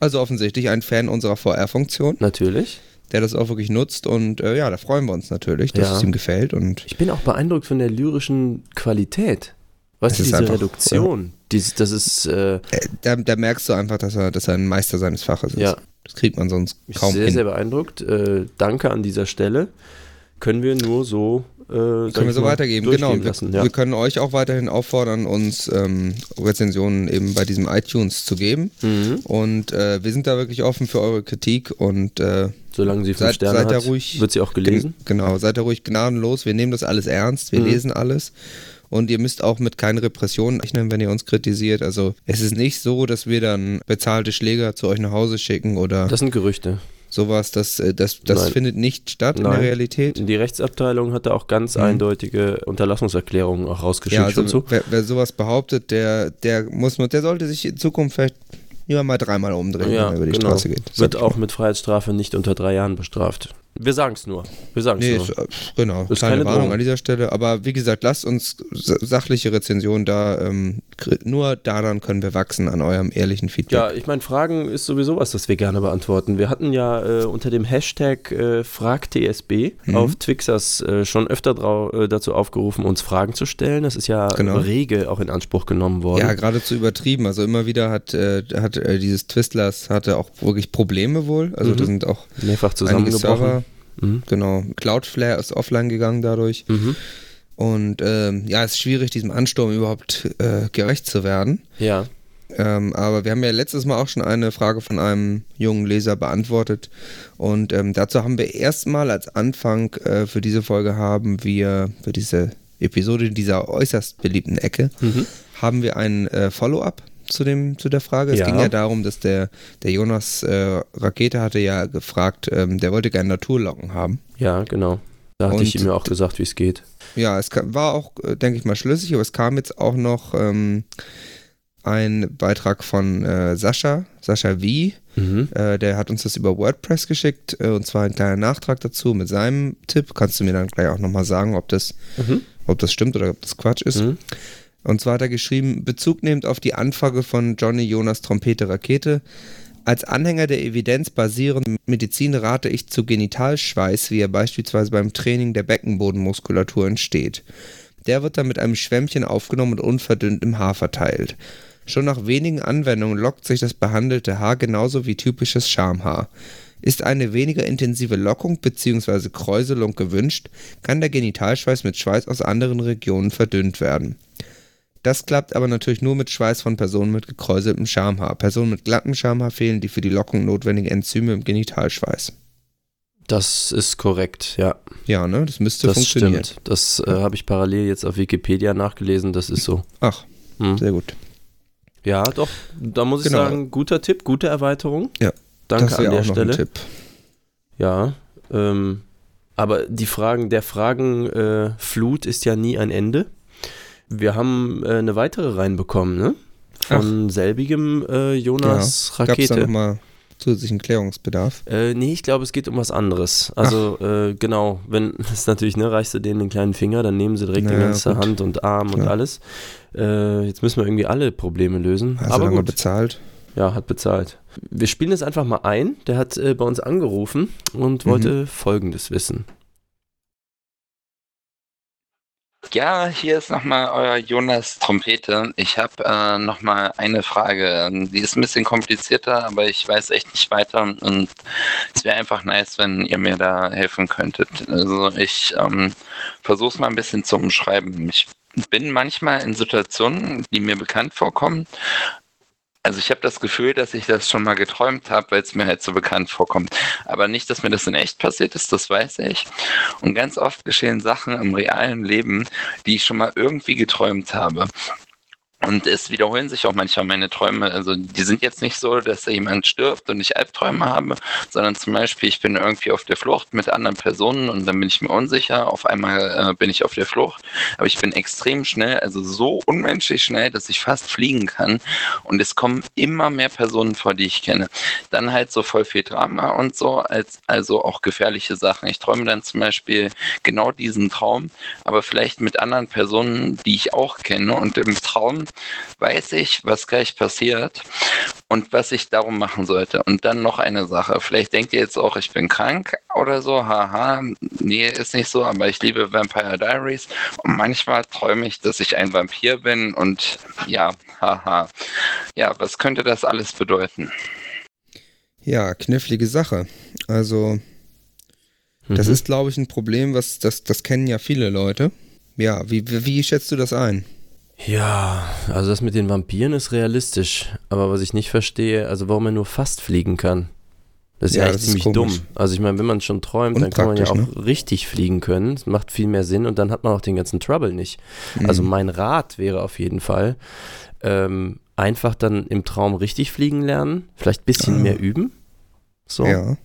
Also offensichtlich ein Fan unserer VR-Funktion. Natürlich. Der das auch wirklich nutzt und äh, ja, da freuen wir uns natürlich, dass ja. es ihm gefällt. Und ich bin auch beeindruckt von der lyrischen Qualität. Weißt du, diese einfach, Reduktion, ja. Dies, das ist. Äh, äh, da, da, merkst du einfach, dass er, dass er ein Meister seines Faches ist. Ja. Das kriegt man sonst kaum ich bin sehr, hin. sehr beeindruckt. Äh, danke an dieser Stelle. Können wir nur so äh, können wir so weitergeben, genau. Lassen, ja. wir, können euch auch weiterhin auffordern, uns ähm, Rezensionen eben bei diesem iTunes zu geben. Mhm. Und äh, wir sind da wirklich offen für eure Kritik und äh, solange sie fünf seid, Sterne seid hat, ruhig, wird sie auch gelesen. Genau, seid da ruhig gnadenlos. Wir nehmen das alles ernst, wir mhm. lesen alles. Und ihr müsst auch mit keinen Repressionen rechnen, wenn ihr uns kritisiert. Also es ist nicht so, dass wir dann bezahlte Schläger zu euch nach Hause schicken oder. Das sind Gerüchte sowas, das, äh, das, das findet nicht statt Nein. in der Realität. Die Rechtsabteilung hat da auch ganz mhm. eindeutige Unterlassungserklärungen auch rausgeschickt. Ja, also so. wer, wer, sowas behauptet, der, der muss der sollte sich in Zukunft vielleicht lieber mal dreimal umdrehen, ja, wenn er über die genau. Straße geht. Wird auch mit Freiheitsstrafe nicht unter drei Jahren bestraft. Wir sagen es nur. Wir sagen es nee, nur. Ist, äh, genau, ist keine Warnung an dieser Stelle. Aber wie gesagt, lasst uns sachliche Rezensionen da. Ähm, nur daran können wir wachsen an eurem ehrlichen Feedback. Ja, ich meine, Fragen ist sowieso was, das wir gerne beantworten. Wir hatten ja äh, unter dem Hashtag äh, FragTSB mhm. auf Twixers äh, schon öfter äh, dazu aufgerufen, uns Fragen zu stellen. Das ist ja genau. rege auch in Anspruch genommen worden. Ja, geradezu übertrieben. Also immer wieder hat, äh, hat dieses Twistlers hatte auch wirklich Probleme wohl. Also mhm. da sind auch mehrfach zusammengebrochen. Mhm. Genau. Cloudflare ist offline gegangen dadurch. Mhm. Und ähm, ja, es ist schwierig, diesem Ansturm überhaupt äh, gerecht zu werden. Ja. Ähm, aber wir haben ja letztes Mal auch schon eine Frage von einem jungen Leser beantwortet. Und ähm, dazu haben wir erstmal als Anfang äh, für diese Folge haben wir, für diese Episode dieser äußerst beliebten Ecke, mhm. haben wir ein äh, Follow-up zu, dem, zu der Frage. Es Ja. ging ja darum, dass der, der Jonas äh, Rakete hatte ja gefragt, ähm, der wollte gerne Naturlocken haben. Ja, genau. Da hatte Und- ich ihm ja auch gesagt, wie es geht. Ja, es kam, war auch, äh, denke ich mal, schlüssig, aber es kam jetzt auch noch ähm, ein Beitrag von äh, Sascha, Sascha Wie. Mhm. Äh, der hat uns das über WordPress geschickt äh, und zwar ein kleiner Nachtrag dazu mit seinem Tipp. Kannst du mir dann gleich auch nochmal sagen, ob das, Mhm. ob das stimmt oder ob das Quatsch ist. Mhm. Und zwar hat er geschrieben, Bezug nehmend auf die Anfrage von Johnny Jonas Trompete Rakete. Als Anhänger der evidenzbasierenden Medizin rate ich zu Genitalschweiß, wie er beispielsweise beim Training der Beckenbodenmuskulatur entsteht. Der wird dann mit einem Schwämmchen aufgenommen und unverdünnt im Haar verteilt. Schon nach wenigen Anwendungen lockt sich das behandelte Haar genauso wie typisches Schamhaar. Ist eine weniger intensive Lockung bzw. Kräuselung gewünscht, kann der Genitalschweiß mit Schweiß aus anderen Regionen verdünnt werden. Das klappt aber natürlich nur mit Schweiß von Personen mit gekräuseltem Schamhaar. Personen mit glattem Schamhaar fehlen die für die Lockung notwendigen Enzyme im Genitalschweiß. Das ist korrekt, ja. Ja, ne? Das müsste Das funktionieren. stimmt. Das äh, habe ich parallel jetzt auf Wikipedia nachgelesen, das ist so. Ach, Hm. sehr gut. Ja, doch, da muss ich Genau. sagen, guter Tipp, gute Erweiterung. Ja, Danke das an der auch noch Stelle. ein Tipp. Ja, ähm, aber die Fragen, der Fragenflut äh, ist ja nie ein Ende. Wir haben äh, eine weitere reinbekommen, ne? Von selbigem äh, Jonas Gab es da Rakete. nochmal zusätzlichen Klärungsbedarf? Äh, nee, ich glaube, es geht um was anderes. Also, äh, genau, wenn, (laughs) das ist natürlich, ne, reichst du denen den kleinen Finger, dann nehmen sie direkt die Naja, ganze gut. Hand und Arm und Klar. alles. Äh, jetzt müssen wir irgendwie alle Probleme lösen. Hast du Aber lange gut, bezahlt? ja, hat bezahlt. Wir spielen das einfach mal ein. Der hat äh, bei uns angerufen und Mhm. wollte Folgendes wissen. Ja, hier ist nochmal euer Jonas Trompete. Ich habe äh, nochmal eine Frage. Die ist ein bisschen komplizierter, aber ich weiß echt nicht weiter und es wäre einfach nice, wenn ihr mir da helfen könntet. Also ich ähm, versuche es mal ein bisschen zu umschreiben. Ich bin manchmal in Situationen, die mir bekannt vorkommen. Also ich habe das Gefühl, dass ich das schon mal geträumt habe, weil es mir halt so bekannt vorkommt. Aber nicht, dass mir das in echt passiert ist, das weiß ich. Und ganz oft geschehen Sachen im realen Leben, die ich schon mal irgendwie geträumt habe. Und es wiederholen sich auch manchmal meine Träume. Also die sind jetzt nicht so, dass da jemand stirbt und ich Albträume habe, sondern zum Beispiel, ich bin irgendwie auf der Flucht mit anderen Personen und dann bin ich mir unsicher. Auf einmal äh, bin ich auf der Flucht, aber ich bin extrem schnell, also so unmenschlich schnell, dass ich fast fliegen kann. Und es kommen immer mehr Personen vor, die ich kenne. Dann halt so voll viel Drama und so, als, also auch gefährliche Sachen. Ich träume dann zum Beispiel genau diesen Traum, aber vielleicht mit anderen Personen, die ich auch kenne. Und im Traum weiß ich, was gleich passiert und was ich darum machen sollte. Und dann noch eine Sache. Vielleicht denkt ihr jetzt auch, ich bin krank oder so. Haha, nee, ist nicht so, aber ich liebe Vampire Diaries. Und manchmal träume ich, dass ich ein Vampir bin und ja, haha. Ja, was könnte das alles bedeuten? Ja, knifflige Sache. Also, das Mhm. ist, glaube ich, ein Problem, was das, das kennen ja viele Leute. Ja, wie, wie, wie schätzt du das ein? Ja, also das mit den Vampiren ist realistisch. Aber was ich nicht verstehe, also warum er nur fast fliegen kann. Das ist ja, Ja, eigentlich ziemlich komisch. dumm. Also ich meine, wenn man schon träumt, dann kann man ja auch Unpraktisch, richtig fliegen können. Das macht viel mehr Sinn und dann hat man auch den ganzen Trouble nicht. Mhm. Also mein Rat wäre auf jeden Fall, ähm, einfach dann im Traum richtig fliegen lernen, vielleicht ein bisschen Ah. mehr üben. So. Ja,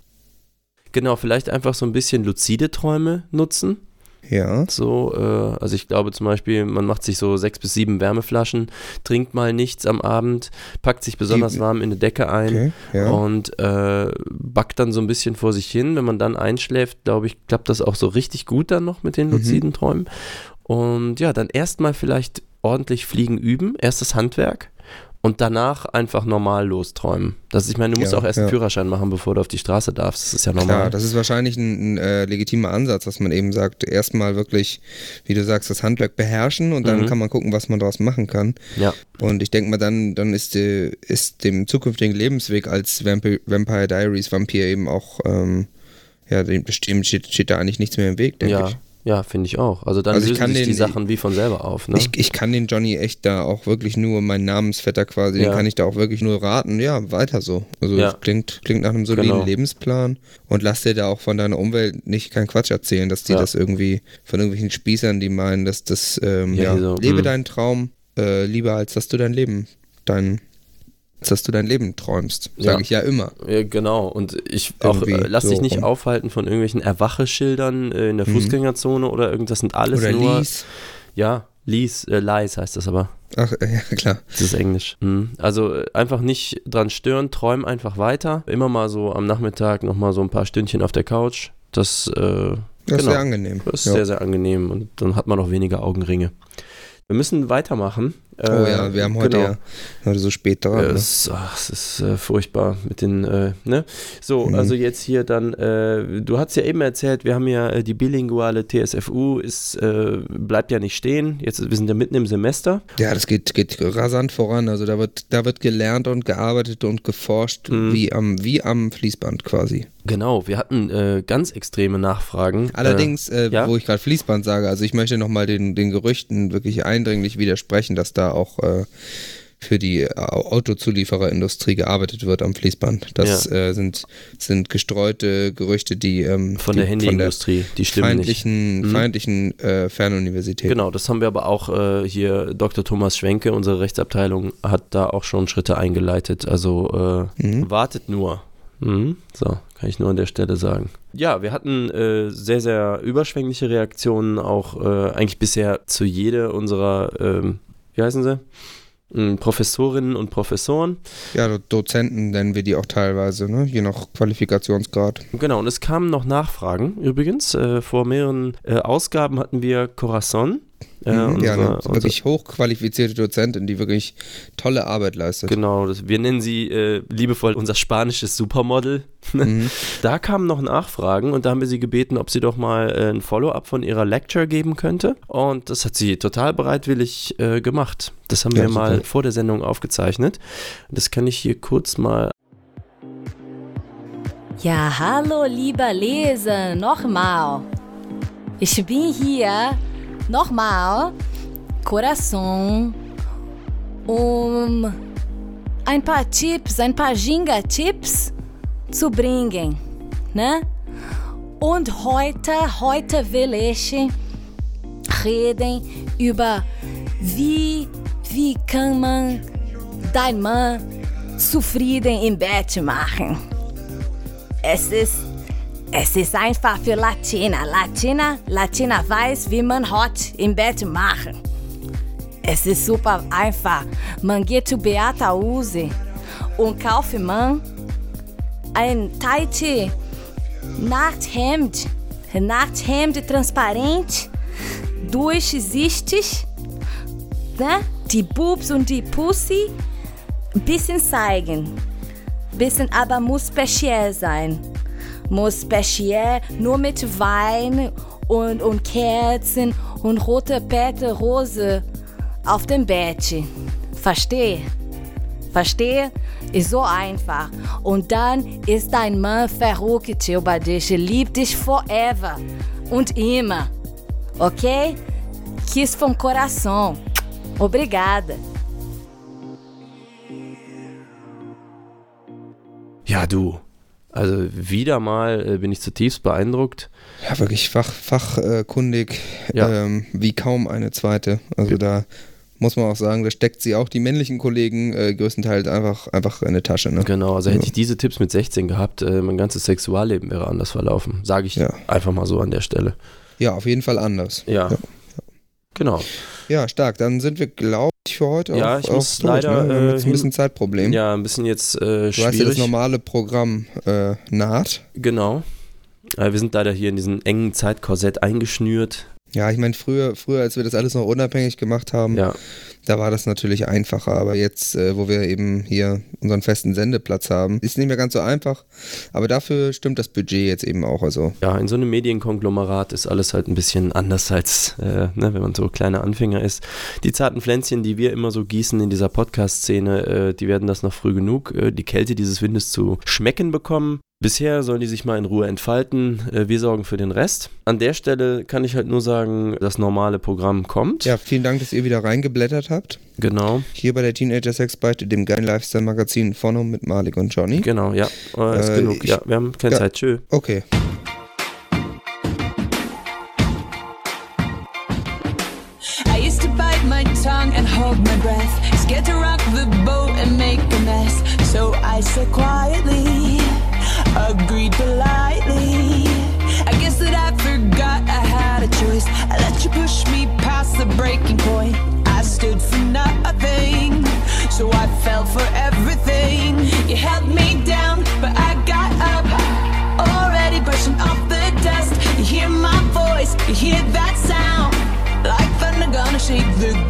Genau, vielleicht einfach so ein bisschen luzide Träume nutzen. Ja. So, äh, also ich glaube zum Beispiel, man macht sich so sechs bis sieben Wärmeflaschen, trinkt mal nichts am Abend, packt sich besonders Die- warm in eine Decke ein Okay, ja. und äh, backt dann so ein bisschen vor sich hin. Wenn man dann einschläft, glaube ich, klappt das auch so richtig gut dann noch mit den Mhm. luziden Träumen. Und ja, dann erstmal vielleicht ordentlich fliegen üben, erstes Handwerk. Und danach einfach normal losträumen. Das, ich meine, du musst Ja, auch erst ja. einen Führerschein machen, bevor du auf die Straße darfst. Das ist ja normal. Klar, das ist wahrscheinlich ein, ein äh, legitimer Ansatz, dass man eben sagt, erstmal wirklich, wie du sagst, das Handwerk beherrschen und dann Mhm. kann man gucken, was man daraus machen kann. ja. Und ich denke mal, dann, dann ist, die, ist dem zukünftigen Lebensweg als Vampi Vampire Diaries Vampir eben auch, ähm, ja, dem dem steht, steht da eigentlich nichts mehr im Weg, denke Ja, ich. Ja, finde ich auch. Also dann Also ich lösen kann sich die den- Sachen wie von selber auf. Ne? Ich, ich kann den Johnny echt da auch wirklich nur, mein Namensvetter quasi, Ja. den kann ich da auch wirklich nur raten, ja, weiter so. Also Ja. das klingt, klingt nach einem soliden Genau. Lebensplan und lass dir da auch von deiner Umwelt nicht keinen Quatsch erzählen, dass die Ja. das irgendwie von irgendwelchen Spießern, die meinen, dass das, ähm, Ja, die so, lebe hm. deinen Traum, äh, lieber als dass du dein Leben, dein dass du dein Leben träumst, sage Ja. ich ja immer. Ja, genau. Und ich auch, äh, lass so dich nicht rum. aufhalten von irgendwelchen Erwacheschildern äh, in der Mhm. Fußgängerzone oder irgend, das sind alles Oder nur. Lies. Ja, Lies, äh, Lies heißt das aber. Ach, äh, ja, klar. Das ist Englisch. Mhm. Also einfach nicht dran stören, träum einfach weiter. Immer mal so am Nachmittag nochmal so ein paar Stündchen auf der Couch. Das, äh, Das ist genau. sehr angenehm. Das ist Ja. sehr, sehr angenehm und dann hat man auch weniger Augenringe. Wir müssen weitermachen. Oh ja, wir haben heute ja heute so spät dran. Ne? es, ach, es ist äh, furchtbar mit den, äh, ne? So, Mhm. also jetzt hier dann, äh, du hast ja eben erzählt, wir haben ja äh, die bilinguale TSFU, ist, äh, bleibt ja nicht stehen. Jetzt, wir sind ja mitten im Semester. Ja, das geht, geht rasant voran. Also da wird, da wird gelernt und gearbeitet und geforscht, Mhm. wie, am, wie am Fließband quasi. Genau, wir hatten äh, ganz extreme Nachfragen. Allerdings, äh, ja? wo ich gerade Fließband sage, also ich möchte nochmal den, den Gerüchten wirklich eindringlich widersprechen, dass da auch äh, für die Au- Autozuliefererindustrie gearbeitet wird am Fließband. Das äh, sind, sind gestreute Gerüchte, die ähm, von die, der Handyindustrie, die stimmen nicht. feindlichen, Mhm. feindlichen äh, Fernuniversität. Genau, das haben wir aber auch äh, hier, Dr. Thomas Schwenke, unsere Rechtsabteilung, hat da auch schon Schritte eingeleitet. Also äh, Mhm. wartet nur. Mhm. So, kann ich nur an der Stelle sagen. Ja, wir hatten äh, sehr, sehr überschwängliche Reaktionen, auch äh, eigentlich bisher zu jeder unserer, ähm, wie heißen sie? Mm, Professorinnen und Professoren. Ja, Do- Dozenten nennen wir die auch teilweise, ne? je nach Qualifikationsgrad. Genau, und es kamen noch Nachfragen übrigens. Äh, vor mehreren äh, Ausgaben hatten wir Corazon. Äh, Mhm, ja, unsere- eine wirklich hochqualifizierte Dozentin, die wirklich tolle Arbeit leistet. Genau, das, wir nennen sie äh, liebevoll unser spanisches Supermodel. (laughs) Mhm. Da kamen noch Nachfragen und da haben wir sie gebeten, ob sie doch mal äh, ein Follow-up von ihrer Lecture geben könnte. Und das hat sie total bereitwillig äh, gemacht. Das haben Ja, wir mal super. vor der Sendung aufgezeichnet. Das kann ich hier kurz mal. Ja, hallo, lieber Leser, nochmal. Ich bin hier, nochmal, Coração, um ein paar Tipps, ein paar Ginga-Tipps zu bringen, ne? Und heute, heute will ich reden über wie, wie kann man dein Mann zufrieden im Bett machen. Es ist, es ist einfach für Latina. Latina, Latina weiß, wie man hot im Bett machen. Es ist super einfach. Man geht zu Beata Use und kauft man ein tight Nachthemd, Nachthemd transparent, durchsichtig, ne? Die Boobs und die Pussy ein bisschen zeigen. Bisschen, aber muss speziell sein. Muss speziell, nur mit Wein und, und Kerzen und rote Pette Rose auf dem Bett. Versteh? Versteh? Ist so einfach. Und dann ist dein Mann verrückt über dich, liebt dich forever und immer. Ok? Kiss vom coração. Obrigada. Ja, du. Also wieder mal äh, bin ich zutiefst beeindruckt. Ja, wirklich fach, fachkundig, Ja. ähm, wie kaum eine zweite. Also da muss man auch sagen, da steckt sie auch die männlichen Kollegen äh, größtenteils einfach, einfach in die Tasche. Ne? Genau, also hätte ich diese Tipps mit 16 gehabt, äh, mein ganzes Sexualleben wäre anders verlaufen. Sage ich einfach mal so an der Stelle. Ja, auf jeden Fall anders. Ja. Genau. Ja, stark. Dann sind wir, glaube ich, für heute Ja, auch, ich muss durch, leider, Ne? Wir haben äh, jetzt ein bisschen hin- Zeitproblem. Ja, ein bisschen jetzt äh, Du weißt ja, das schwierig. normale Programm äh, naht. Genau. Äh, wir sind leider hier in diesem engen Zeitkorsett eingeschnürt. Ja, ich meine, früher, früher, als wir das alles noch unabhängig gemacht haben, da war das natürlich einfacher. Aber jetzt, äh, wo wir eben hier unseren festen Sendeplatz haben, ist nicht mehr ganz so einfach. Aber dafür stimmt das Budget jetzt eben auch. Also Ja, in so einem Medienkonglomerat ist alles halt ein bisschen anders als, äh, ne, wenn man so kleiner Anfänger ist. Die zarten Pflänzchen, die wir immer so gießen in dieser Podcast-Szene, äh, die werden das noch früh genug, äh, die Kälte dieses Windes zu schmecken bekommen. Bisher sollen die sich mal in Ruhe entfalten. Äh, wir sorgen für den Rest. An der Stelle kann ich halt nur sagen, das normale Programm kommt. Ja, vielen Dank, dass ihr wieder reingeblättert habt. Genau. Hier bei der Teenager Sex Beichte, dem geilen Lifestyle Magazin vorne mit Malik und Johnny. Genau, ja. Oh, äh, ist genug. Ich, ja, wir haben keine ja, Zeit. Tschö. Okay. I used to bite my tongue and hold my breath. Scared to rock the boat and make a. So I said quietly. agreed politely. I guess that I forgot I had a choice. I let you push me past the breaking point. I stood for nothing, so I fell for everything. You held me down, but I got up. Already brushing off the dust. You hear my voice, you hear that sound. Like thunder gonna shake the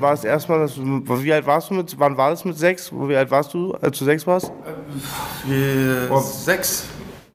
war es erstmal, wie alt warst du mit, wann war das mit sechs? Wie alt warst du, als du sechs warst? Äh, sechs.